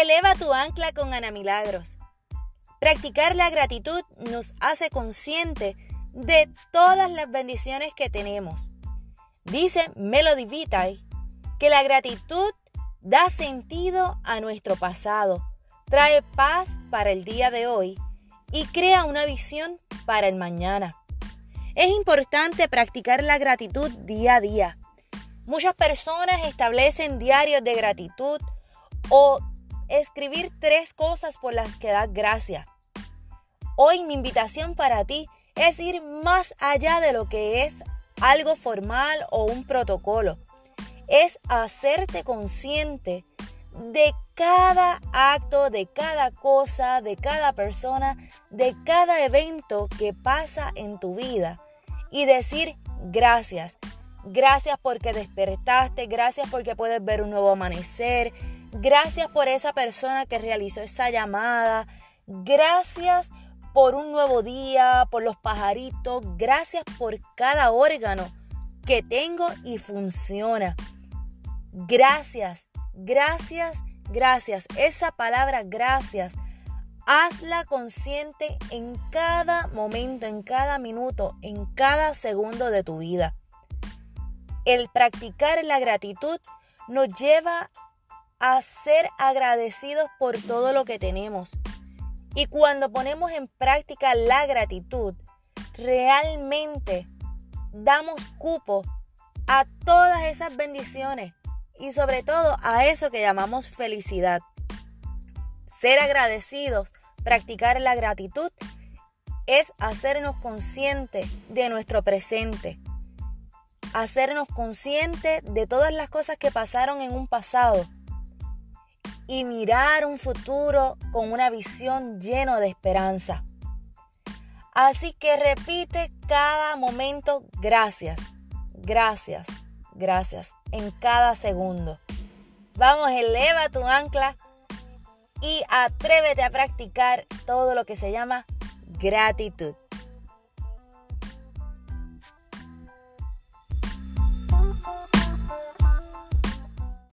Eleva tu ancla con Ana Milagros. Practicar la gratitud nos hace consciente de todas las bendiciones que tenemos. Dice Melody Vitae que la gratitud da sentido a nuestro pasado, trae paz para el día de hoy y crea una visión para el mañana. Es importante practicar la gratitud día a día. Muchas personas establecen diarios de gratitud o escribir tres cosas por las que das gracias. Hoy mi invitación para ti es ir más allá de lo que es algo formal o un protocolo. Es hacerte consciente de cada acto, de cada cosa, de cada persona, de cada evento que pasa en tu vida y decir gracias. Gracias porque despertaste, gracias porque puedes ver un nuevo amanecer, gracias por esa persona que realizó esa llamada, gracias por un nuevo día, por los pajaritos, gracias por cada órgano que tengo y funciona. Gracias, gracias, gracias. Esa palabra gracias, hazla consciente en cada momento, en cada minuto, en cada segundo de tu vida. El practicar la gratitud nos lleva a ser agradecidos por todo lo que tenemos. Y cuando ponemos en práctica la gratitud, realmente damos cupo a todas esas bendiciones y sobre todo a eso que llamamos felicidad. Ser agradecidos, practicar la gratitud, es hacernos conscientes de nuestro presente, hacernos conscientes de todas las cosas que pasaron en un pasado y mirar un futuro con una visión lleno de esperanza. Así que repite cada momento gracias, gracias, gracias en cada segundo. Vamos, eleva tu ancla y atrévete a practicar todo lo que se llama gratitud.